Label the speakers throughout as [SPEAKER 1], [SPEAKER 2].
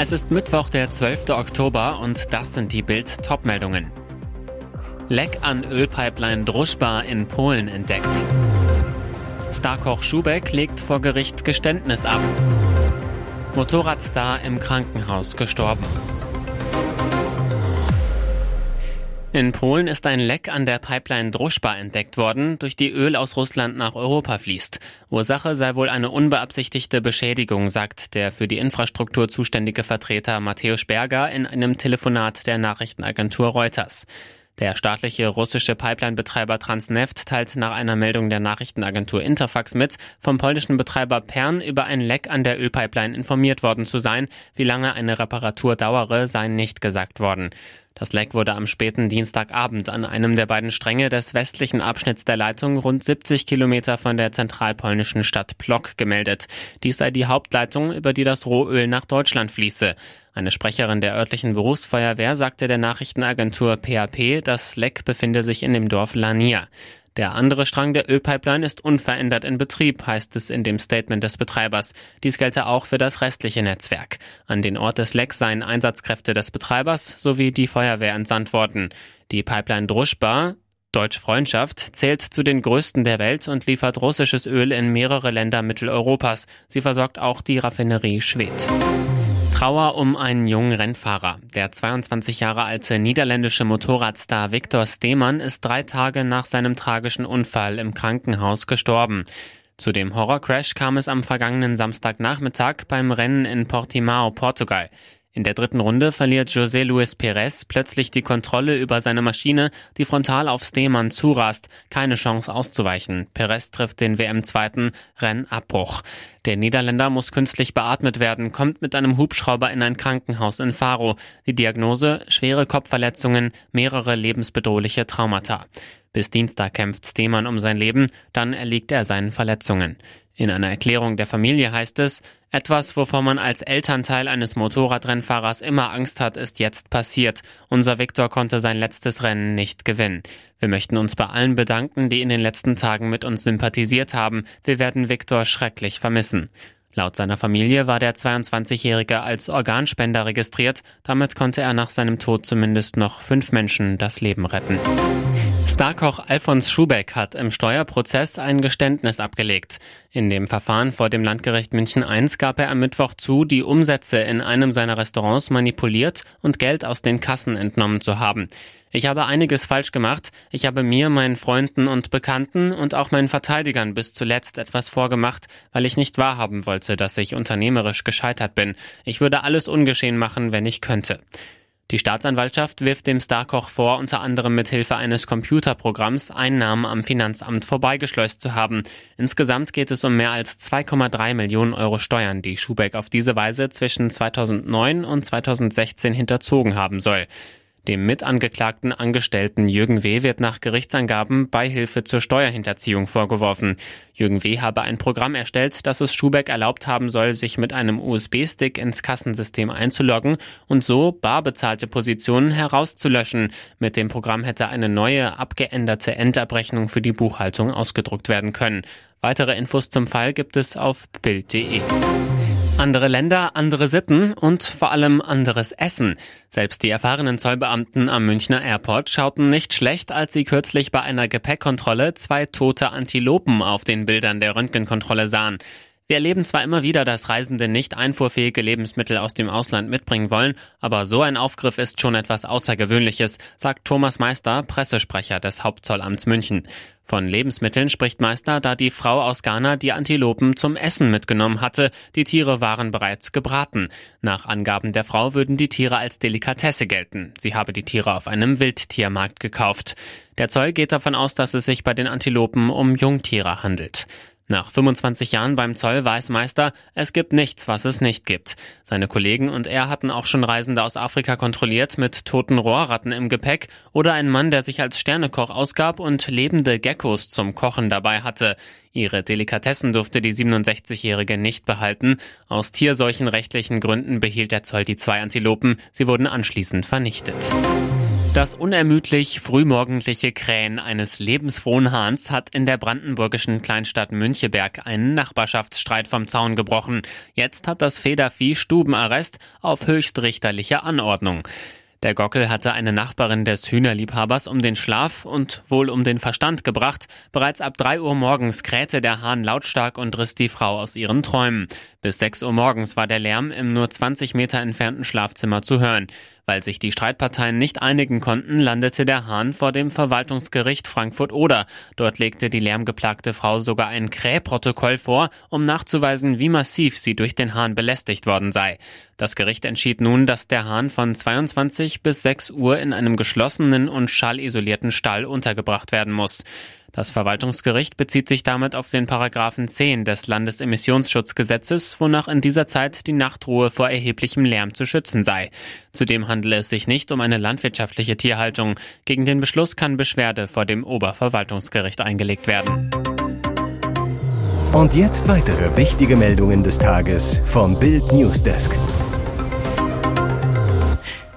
[SPEAKER 1] Es ist Mittwoch, der 12. Oktober und das sind die Bild Topmeldungen. Leck an Ölpipeline Druschba in Polen entdeckt. Starkoch Schubeck legt vor Gericht Geständnis ab. Motorradstar im Krankenhaus gestorben. In Polen ist ein Leck an der Pipeline Druschba entdeckt worden, durch die Öl aus Russland nach Europa fließt. Ursache sei wohl eine unbeabsichtigte Beschädigung, sagt der für die Infrastruktur zuständige Vertreter Matthäus Berger in einem Telefonat der Nachrichtenagentur Reuters. Der staatliche russische Pipeline-Betreiber Transneft teilt nach einer Meldung der Nachrichtenagentur Interfax mit, vom polnischen Betreiber Pern über ein Leck an der Ölpipeline informiert worden zu sein. Wie lange eine Reparatur dauere, sei nicht gesagt worden. Das Leck wurde am späten Dienstagabend an einem der beiden Stränge des westlichen Abschnitts der Leitung rund 70 Kilometer von der zentralpolnischen Stadt Plok gemeldet. Dies sei die Hauptleitung, über die das Rohöl nach Deutschland fließe. Eine Sprecherin der örtlichen Berufsfeuerwehr sagte der Nachrichtenagentur PAP, das Leck befinde sich in dem Dorf Lania. Der andere Strang der Ölpipeline ist unverändert in Betrieb, heißt es in dem Statement des Betreibers. Dies gelte auch für das restliche Netzwerk. An den Ort des Lecks seien Einsatzkräfte des Betreibers sowie die Feuerwehr entsandt worden. Die Pipeline Druschba, Deutsch Freundschaft zählt zu den größten der Welt und liefert russisches Öl in mehrere Länder Mitteleuropas. Sie versorgt auch die Raffinerie Schwedt. Trauer um einen jungen Rennfahrer. Der 22 Jahre alte niederländische Motorradstar Viktor Steemann ist drei Tage nach seinem tragischen Unfall im Krankenhaus gestorben. Zu dem Horrorcrash kam es am vergangenen Samstagnachmittag beim Rennen in Portimao, Portugal. In der dritten Runde verliert José Luis Perez plötzlich die Kontrolle über seine Maschine, die frontal auf Steemann zurast. Keine Chance auszuweichen. Perez trifft den WM-Zweiten Rennabbruch. Der Niederländer muss künstlich beatmet werden, kommt mit einem Hubschrauber in ein Krankenhaus in Faro. Die Diagnose schwere Kopfverletzungen, mehrere lebensbedrohliche Traumata. Bis Dienstag kämpft Steemann um sein Leben, dann erliegt er seinen Verletzungen. In einer Erklärung der Familie heißt es, etwas, wovor man als Elternteil eines Motorradrennfahrers immer Angst hat, ist jetzt passiert. Unser Viktor konnte sein letztes Rennen nicht gewinnen. Wir möchten uns bei allen bedanken, die in den letzten Tagen mit uns sympathisiert haben. Wir werden Viktor schrecklich vermissen. Laut seiner Familie war der 22-Jährige als Organspender registriert. Damit konnte er nach seinem Tod zumindest noch fünf Menschen das Leben retten. Starkoch Alfons Schubeck hat im Steuerprozess ein Geständnis abgelegt. In dem Verfahren vor dem Landgericht München I gab er am Mittwoch zu, die Umsätze in einem seiner Restaurants manipuliert und Geld aus den Kassen entnommen zu haben. Ich habe einiges falsch gemacht. Ich habe mir, meinen Freunden und Bekannten und auch meinen Verteidigern bis zuletzt etwas vorgemacht, weil ich nicht wahrhaben wollte, dass ich unternehmerisch gescheitert bin. Ich würde alles ungeschehen machen, wenn ich könnte. Die Staatsanwaltschaft wirft dem Starkoch vor, unter anderem mit Hilfe eines Computerprogramms Einnahmen am Finanzamt vorbeigeschleust zu haben. Insgesamt geht es um mehr als 2,3 Millionen Euro Steuern, die Schubeck auf diese Weise zwischen 2009 und 2016 hinterzogen haben soll. Dem mitangeklagten Angestellten Jürgen W. wird nach Gerichtsangaben Beihilfe zur Steuerhinterziehung vorgeworfen. Jürgen W. habe ein Programm erstellt, das es Schubeck erlaubt haben soll, sich mit einem USB-Stick ins Kassensystem einzuloggen und so bar bezahlte Positionen herauszulöschen. Mit dem Programm hätte eine neue, abgeänderte Endabrechnung für die Buchhaltung ausgedruckt werden können. Weitere Infos zum Fall gibt es auf Bild.de. Andere Länder, andere Sitten und vor allem anderes Essen. Selbst die erfahrenen Zollbeamten am Münchner Airport schauten nicht schlecht, als sie kürzlich bei einer Gepäckkontrolle zwei tote Antilopen auf den Bildern der Röntgenkontrolle sahen. Wir erleben zwar immer wieder, dass Reisende nicht einfuhrfähige Lebensmittel aus dem Ausland mitbringen wollen, aber so ein Aufgriff ist schon etwas Außergewöhnliches, sagt Thomas Meister, Pressesprecher des Hauptzollamts München. Von Lebensmitteln spricht Meister, da die Frau aus Ghana die Antilopen zum Essen mitgenommen hatte. Die Tiere waren bereits gebraten. Nach Angaben der Frau würden die Tiere als Delikatesse gelten. Sie habe die Tiere auf einem Wildtiermarkt gekauft. Der Zoll geht davon aus, dass es sich bei den Antilopen um Jungtiere handelt. Nach 25 Jahren beim Zoll weiß Meister, es gibt nichts, was es nicht gibt. Seine Kollegen und er hatten auch schon Reisende aus Afrika kontrolliert mit toten Rohrratten im Gepäck oder einen Mann, der sich als Sternekoch ausgab und lebende Geckos zum Kochen dabei hatte. Ihre Delikatessen durfte die 67-Jährige nicht behalten. Aus tierseuchenrechtlichen Gründen behielt der Zoll die zwei Antilopen. Sie wurden anschließend vernichtet. Das unermüdlich frühmorgendliche Krähen eines lebensfrohen Hahns hat in der brandenburgischen Kleinstadt Müncheberg einen Nachbarschaftsstreit vom Zaun gebrochen. Jetzt hat das Federvieh Stubenarrest auf höchstrichterliche Anordnung. Der Gockel hatte eine Nachbarin des Hühnerliebhabers um den Schlaf und wohl um den Verstand gebracht. Bereits ab drei Uhr morgens krähte der Hahn lautstark und riss die Frau aus ihren Träumen. Bis sechs Uhr morgens war der Lärm im nur 20 Meter entfernten Schlafzimmer zu hören. Weil sich die Streitparteien nicht einigen konnten, landete der Hahn vor dem Verwaltungsgericht Frankfurt-Oder. Dort legte die lärmgeplagte Frau sogar ein Krähprotokoll vor, um nachzuweisen, wie massiv sie durch den Hahn belästigt worden sei. Das Gericht entschied nun, dass der Hahn von 22 bis 6 Uhr in einem geschlossenen und schallisolierten Stall untergebracht werden muss. Das Verwaltungsgericht bezieht sich damit auf den Paragraphen 10 des Landesemissionsschutzgesetzes, wonach in dieser Zeit die Nachtruhe vor erheblichem Lärm zu schützen sei. Zudem handele es sich nicht um eine landwirtschaftliche Tierhaltung. Gegen den Beschluss kann Beschwerde vor dem Oberverwaltungsgericht eingelegt werden.
[SPEAKER 2] Und jetzt weitere wichtige Meldungen des Tages vom Bild Newsdesk.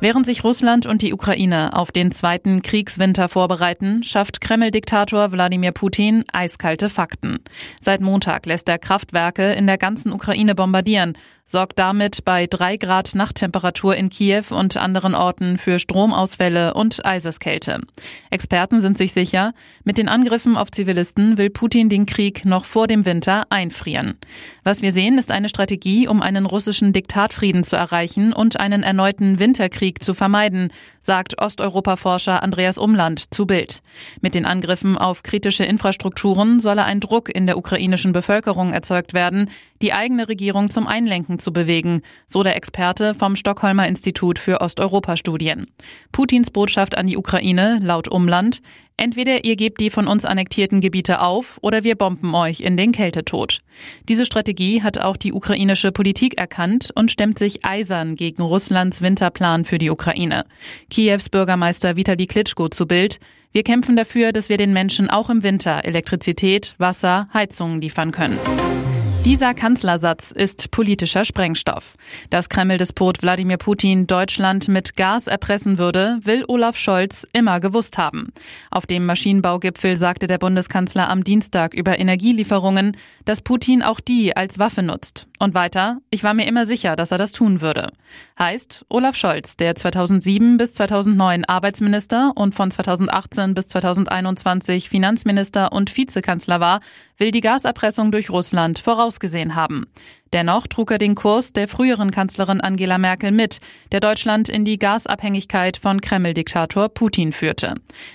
[SPEAKER 3] Während sich Russland und die Ukraine auf den zweiten Kriegswinter vorbereiten, schafft Kreml-Diktator Wladimir Putin eiskalte Fakten. Seit Montag lässt er Kraftwerke in der ganzen Ukraine bombardieren sorgt damit bei drei Grad Nachttemperatur in Kiew und anderen Orten für Stromausfälle und Eiseskälte. Experten sind sich sicher, mit den Angriffen auf Zivilisten will Putin den Krieg noch vor dem Winter einfrieren. Was wir sehen, ist eine Strategie, um einen russischen Diktatfrieden zu erreichen und einen erneuten Winterkrieg zu vermeiden, sagt Osteuropa-Forscher Andreas Umland zu Bild. Mit den Angriffen auf kritische Infrastrukturen solle ein Druck in der ukrainischen Bevölkerung erzeugt werden, die eigene Regierung zum Einlenken zu bewegen, so der Experte vom Stockholmer Institut für Osteuropa-Studien. Putins Botschaft an die Ukraine laut Umland, Entweder ihr gebt die von uns annektierten Gebiete auf oder wir bomben euch in den Kältetod. Diese Strategie hat auch die ukrainische Politik erkannt und stemmt sich eisern gegen Russlands Winterplan für die Ukraine. Kiews Bürgermeister Vitali Klitschko zu Bild. Wir kämpfen dafür, dass wir den Menschen auch im Winter Elektrizität, Wasser, Heizungen liefern können. Dieser Kanzlersatz ist politischer Sprengstoff. Dass Kreml-Despot Wladimir Putin Deutschland mit Gas erpressen würde, will Olaf Scholz immer gewusst haben. Auf dem Maschinenbaugipfel sagte der Bundeskanzler am Dienstag über Energielieferungen, dass Putin auch die als Waffe nutzt. Und weiter, ich war mir immer sicher, dass er das tun würde. Heißt, Olaf Scholz, der 2007 bis 2009 Arbeitsminister und von 2018 bis 2021 Finanzminister und Vizekanzler war, will die Gaserpressung durch Russland vorausgesehen haben. Dennoch trug er den Kurs der früheren Kanzlerin Angela Merkel mit, der Deutschland in die Gasabhängigkeit von Kreml-Diktator Putin führte.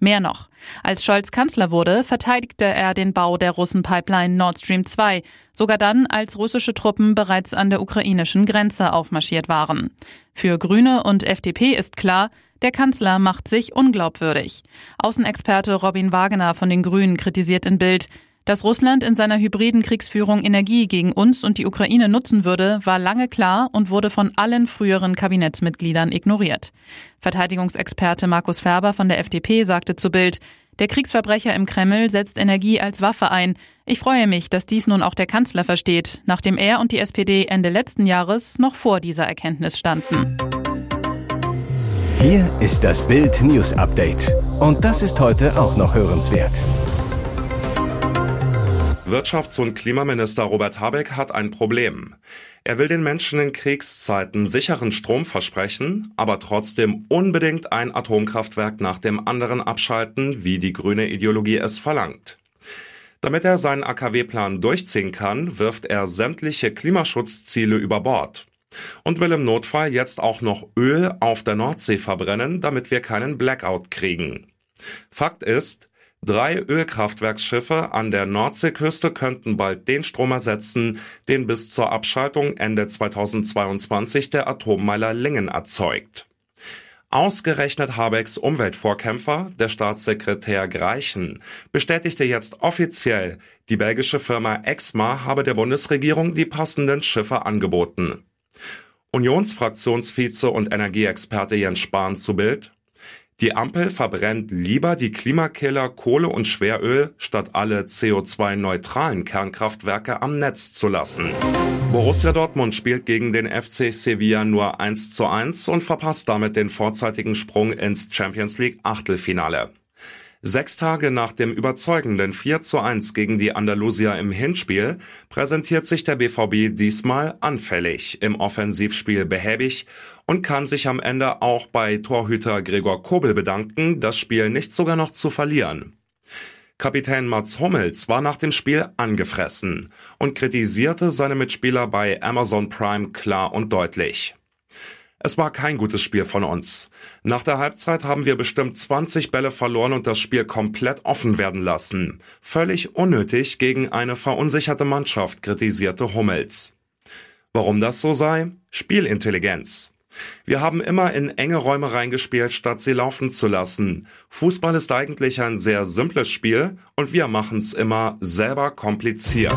[SPEAKER 3] Mehr noch. Als Scholz Kanzler wurde, verteidigte er den Bau der Russenpipeline Nord Stream 2, sogar dann, als russische Truppen bereits an der ukrainischen Grenze aufmarschiert waren. Für Grüne und FDP ist klar, der Kanzler macht sich unglaubwürdig. Außenexperte Robin Wagener von den Grünen kritisiert in Bild, dass Russland in seiner hybriden Kriegsführung Energie gegen uns und die Ukraine nutzen würde, war lange klar und wurde von allen früheren Kabinettsmitgliedern ignoriert. Verteidigungsexperte Markus Ferber von der FDP sagte zu Bild, der Kriegsverbrecher im Kreml setzt Energie als Waffe ein. Ich freue mich, dass dies nun auch der Kanzler versteht, nachdem er und die SPD Ende letzten Jahres noch vor dieser Erkenntnis standen.
[SPEAKER 2] Hier ist das Bild News Update. Und das ist heute auch noch hörenswert.
[SPEAKER 4] Wirtschafts- und Klimaminister Robert Habeck hat ein Problem. Er will den Menschen in Kriegszeiten sicheren Strom versprechen, aber trotzdem unbedingt ein Atomkraftwerk nach dem anderen abschalten, wie die grüne Ideologie es verlangt. Damit er seinen AKW-Plan durchziehen kann, wirft er sämtliche Klimaschutzziele über Bord und will im Notfall jetzt auch noch Öl auf der Nordsee verbrennen, damit wir keinen Blackout kriegen. Fakt ist, drei Ölkraftwerksschiffe an der Nordseeküste könnten bald den Strom ersetzen, den bis zur Abschaltung Ende 2022 der Atommeiler Lingen erzeugt. Ausgerechnet Habecks Umweltvorkämpfer, der Staatssekretär Greichen, bestätigte jetzt offiziell, die belgische Firma Exma habe der Bundesregierung die passenden Schiffe angeboten. Unionsfraktionsvize und Energieexperte Jens Spahn zu Bild. Die Ampel verbrennt lieber die Klimakiller Kohle und Schweröl, statt alle CO2-neutralen Kernkraftwerke am Netz zu lassen. Borussia Dortmund spielt gegen den FC Sevilla nur 1 zu 1 und verpasst damit den vorzeitigen Sprung ins Champions League Achtelfinale. Sechs Tage nach dem überzeugenden 4 zu 1 gegen die Andalusier im Hinspiel präsentiert sich der BVB diesmal anfällig, im Offensivspiel behäbig und kann sich am Ende auch bei Torhüter Gregor Kobel bedanken, das Spiel nicht sogar noch zu verlieren. Kapitän Mats Hummels war nach dem Spiel angefressen und kritisierte seine Mitspieler bei Amazon Prime klar und deutlich. Es war kein gutes Spiel von uns. Nach der Halbzeit haben wir bestimmt 20 Bälle verloren und das Spiel komplett offen werden lassen. Völlig unnötig gegen eine verunsicherte Mannschaft, kritisierte Hummels. Warum das so sei? Spielintelligenz. Wir haben immer in enge Räume reingespielt, statt sie laufen zu lassen. Fußball ist eigentlich ein sehr simples Spiel und wir machen es immer selber kompliziert.